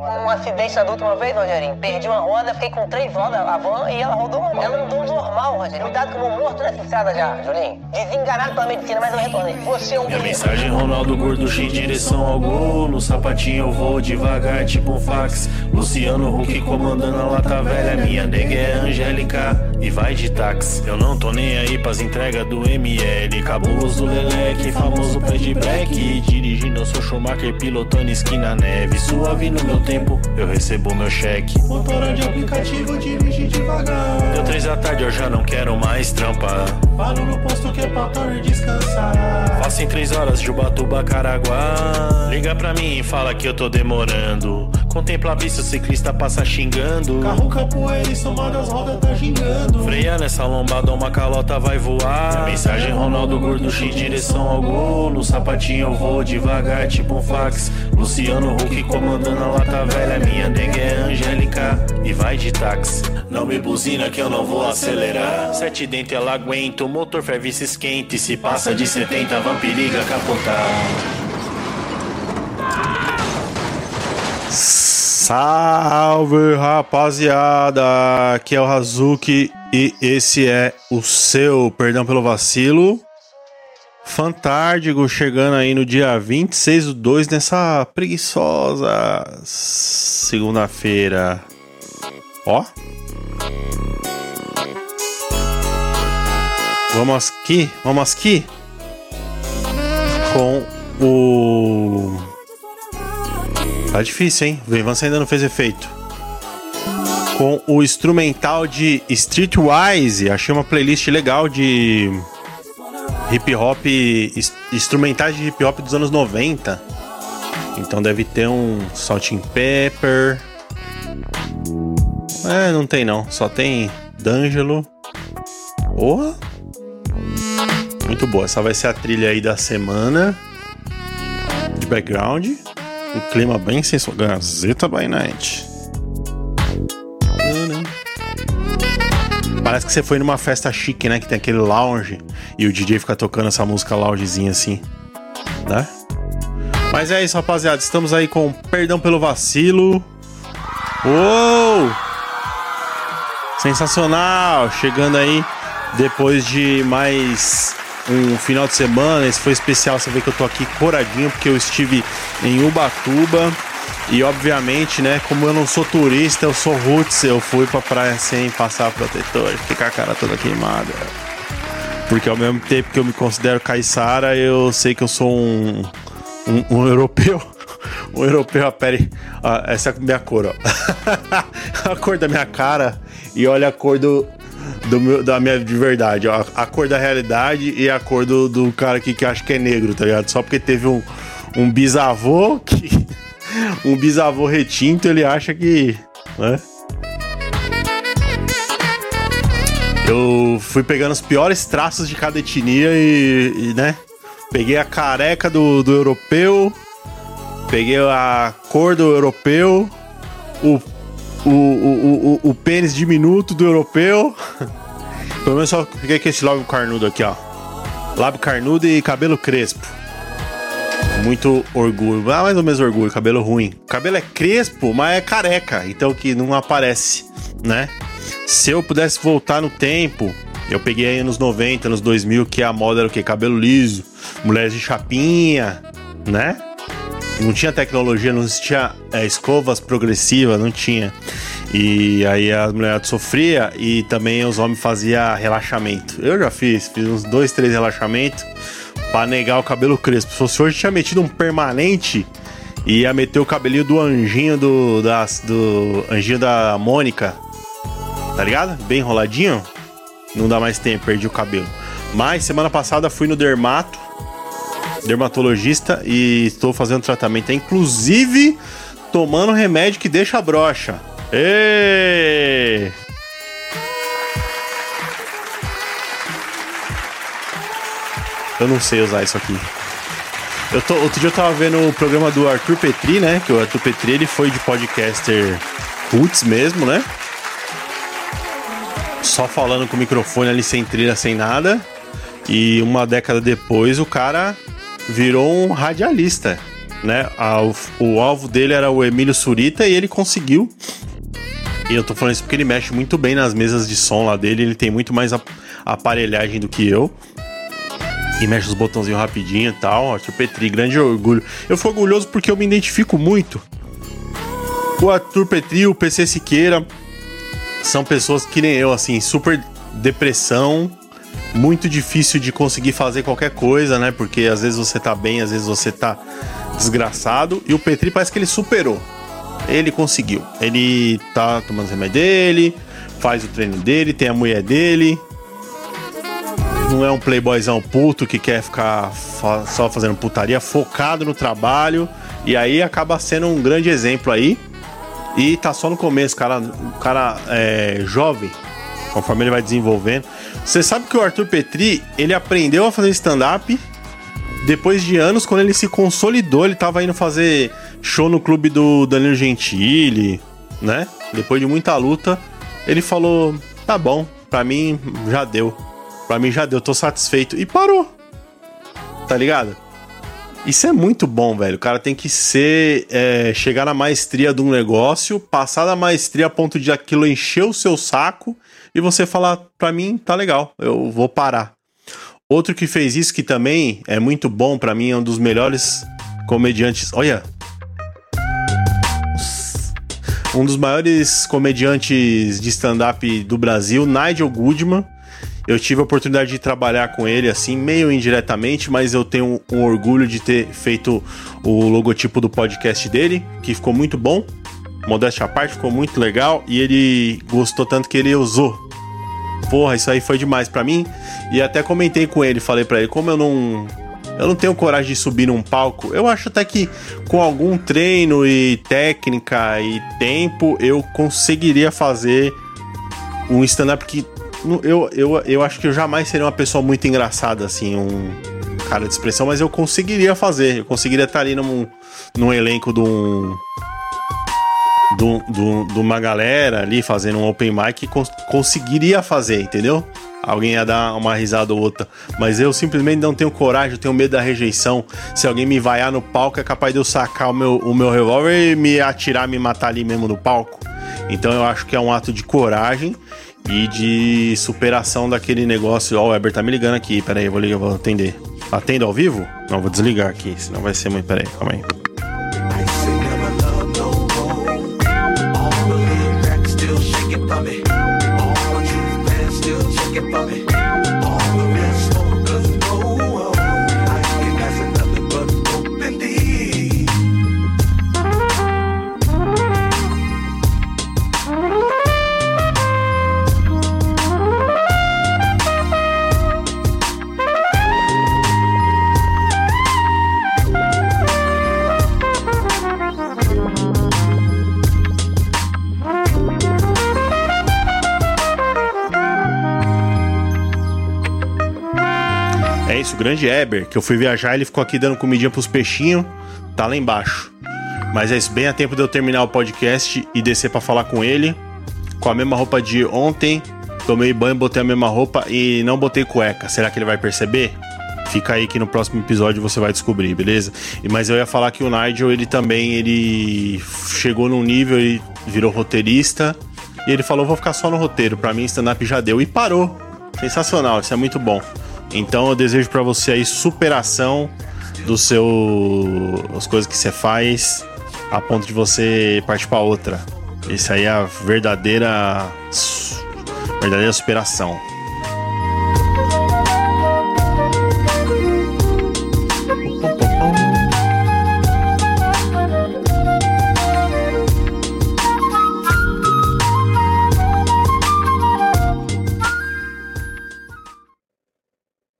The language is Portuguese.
Um acidente na última vez, Rogerinho. Perdi uma roda, fiquei com três rodas a van e ela rodou. Ela andou normal, Rogerinho. Cuidado que eu vou morto nessa estrada já, Julinho. Desenganado pela medicina, mas eu retornei. Você é um Minha mensagem, Ronaldo Gorducho em direção ao gol. No sapatinho eu vou devagar, tipo um fax. Luciano Huck comandando a lata velha. Minha nega é Angélica e vai de táxi. Eu não tô nem aí pras entregas do ML. Cabuloso Leleque, famoso pé de black. Dirigindo, eu sou Schumacher, pilotando esquina neve. Suave no meu tempo, eu recebo meu cheque. Motora de aplicativo, dirige devagar. Deu três da tarde, eu já não quero mais trampar. Paro no posto que é pra torre descansar. Faço em três horas de Ubatuba, Caraguá. Liga pra mim e fala que eu tô demorando. Contempla a vista, o ciclista passa xingando. Carro capoeira e somado as rodas tá gingando. Freia nessa lombada, uma calota vai voar. Mensagem, Ronaldo Gorducho em direção ao gol. No sapatinho eu vou devagar, tipo um fax. Luciano Huck comandando a lata velha. Minha dengue é Angélica e vai de táxi. Não me buzina que eu não vou acelerar. Sete dentes ela aguenta, o motor ferve se esquenta. E se passa de 70, vampiriga capotar. Salve rapaziada, aqui é o Hazuki e esse é o seu, perdão pelo vacilo, Fantárdigo chegando aí no dia 26 do 2 nessa preguiçosa segunda-feira. Ó. Vamos aqui, vamos aqui com o Tá difícil, hein? O Ivan ainda não fez efeito. Com o instrumental de Streetwise, achei uma playlist legal de hip hop, instrumentais de hip hop dos anos 90. Então deve ter um Salt and Pepper. É, não tem não, só tem D'Angelo. Porra! Muito boa, essa vai ser a trilha aí da semana de background. Um clima bem sensual. Gazeta by Night. Parece que você foi numa festa chique, né? Que tem aquele lounge e o DJ fica tocando essa música loungezinha assim, né? Mas é isso, rapaziada. Estamos aí com Perdão pelo Vacilo. Uou! Sensacional! Chegando aí depois de mais um final de semana. Esse foi especial, você que eu tô aqui coradinho porque eu estive em Ubatuba. E obviamente, né, como eu não sou turista, eu sou roots, eu fui pra praia sem passar protetor, com a cara toda queimada. Porque ao mesmo tempo que eu me considero caiçara, eu sei que eu sou um, um, um europeu. Um europeu, pera ah, essa é a minha cor, ó. a cor da minha cara e olha a cor do, do meu, da minha de verdade, ó. A cor da realidade e a cor do, do cara aqui que acha que é negro, tá ligado? Só porque teve um, um bisavô que. um bisavô retinto, ele acha que. Né? Eu fui pegando os piores traços de cada etnia e, e né? Peguei a careca do, do europeu, peguei a cor do europeu, o o, o, o, o pênis diminuto do europeu. Pelo menos só fiquei com esse lábio carnudo aqui, ó. Lábio carnudo e cabelo crespo. Muito orgulho. Ah, mais ou menos orgulho, cabelo ruim. Cabelo é crespo, mas é careca, então que não aparece, né? Se eu pudesse voltar no tempo, eu peguei aí nos 90, nos 2000, que a moda era o quê? Cabelo liso, mulheres de chapinha, né? Não tinha tecnologia, não existia é, escovas progressivas, não tinha. E aí a mulher sofria e também os homens faziam relaxamento. Eu já fiz, fiz uns dois, três relaxamentos para negar o cabelo crespo. Se fosse hoje, tinha metido um permanente e ia meter o cabelinho do anjinho do, das, do anjinho da Mônica. Tá ligado? Bem enroladinho. Não dá mais tempo, perdi o cabelo. Mas semana passada fui no dermato dermatologista e estou fazendo tratamento, inclusive tomando remédio que deixa brocha. Eu não sei usar isso aqui. Eu tô, outro dia eu tava vendo o programa do Arthur Petri, né? Que o Arthur Petri ele foi de podcaster roots mesmo, né? Só falando com o microfone ali sem trilha, sem nada. E uma década depois o cara virou um radialista. né? O, alvo dele era o Emílio Surita e ele conseguiu. E eu tô falando isso porque ele mexe muito bem nas mesas de som lá dele, ele tem muito mais aparelhagem do que eu. E mexe os botãozinhos rapidinho e tal. Arthur Petri, grande orgulho. Eu fui orgulhoso porque eu me identifico muito. O Arthur Petri, o PC Siqueira, são pessoas que nem eu, assim, super depressão, muito difícil de conseguir fazer qualquer coisa, né? Porque às vezes você tá bem, às vezes você tá desgraçado. E o Petri parece que ele superou. Ele conseguiu. Ele tá tomando o remédio dele, faz o treino dele, tem a mulher dele. Não é um playboyzão puto que quer ficar só fazendo putaria, focado no trabalho. E aí acaba sendo um grande exemplo aí. E tá só no começo, cara. O cara é jovem, conforme ele vai desenvolvendo. Você sabe que o Arthur Petri, ele aprendeu a fazer stand-up depois de anos, quando ele se consolidou, ele tava indo fazer show no clube do Danilo Gentili, né? Depois de muita luta, ele falou: tá bom, pra mim já deu. Pra mim já deu, tô satisfeito. E parou. Tá ligado? Isso é muito bom, velho. O cara tem que ser. É, chegar na maestria de um negócio, passar da maestria a ponto de aquilo encher o seu saco e você falar: pra mim tá legal, eu vou parar. Outro que fez isso, que também é muito bom para mim, é um dos melhores comediantes. Olha! Um dos maiores comediantes de stand-up do Brasil, Nigel Goodman eu tive a oportunidade de trabalhar com ele, assim, meio indiretamente, mas eu tenho um orgulho de ter feito o logotipo do podcast dele, que ficou muito bom. Modéstia à parte, ficou muito legal e ele gostou tanto que ele usou. Porra, isso aí foi demais para mim. E até comentei com ele, falei para ele, como eu não eu não tenho coragem de subir num palco. Eu acho até que com algum treino e técnica e tempo eu conseguiria fazer um stand-up que eu, eu, eu acho que eu jamais seria uma pessoa muito engraçada, assim, um cara de expressão, mas eu conseguiria fazer. Eu conseguiria estar ali num, num elenco de um. De, uma galera ali fazendo um open mic cons conseguiria fazer, entendeu? Alguém ia dar uma risada ou outra. Mas eu simplesmente não tenho coragem, eu tenho medo da rejeição. Se alguém me vaiar no palco, é capaz de eu sacar o meu, o meu revólver e me atirar, me matar ali mesmo no palco. Então eu acho que é um ato de coragem e de superação daquele negócio. Ó, oh, o Weber tá me ligando aqui. Pera aí, eu vou ligar, vou atender. Atendo ao vivo? Não, vou desligar aqui, senão vai ser muito. Pera aí, calma aí. O grande Eber, que eu fui viajar, ele ficou aqui dando comidinha pros peixinhos, tá lá embaixo. Mas é isso, bem a tempo de eu terminar o podcast e descer para falar com ele, com a mesma roupa de ontem. Tomei banho, botei a mesma roupa e não botei cueca. Será que ele vai perceber? Fica aí que no próximo episódio você vai descobrir, beleza? Mas eu ia falar que o Nigel, ele também, ele chegou num nível, ele virou roteirista e ele falou, vou ficar só no roteiro. Para mim, stand-up já deu e parou. Sensacional, isso é muito bom. Então eu desejo para você aí superação do seu as coisas que você faz a ponto de você partir para outra. Isso aí é a verdadeira verdadeira superação.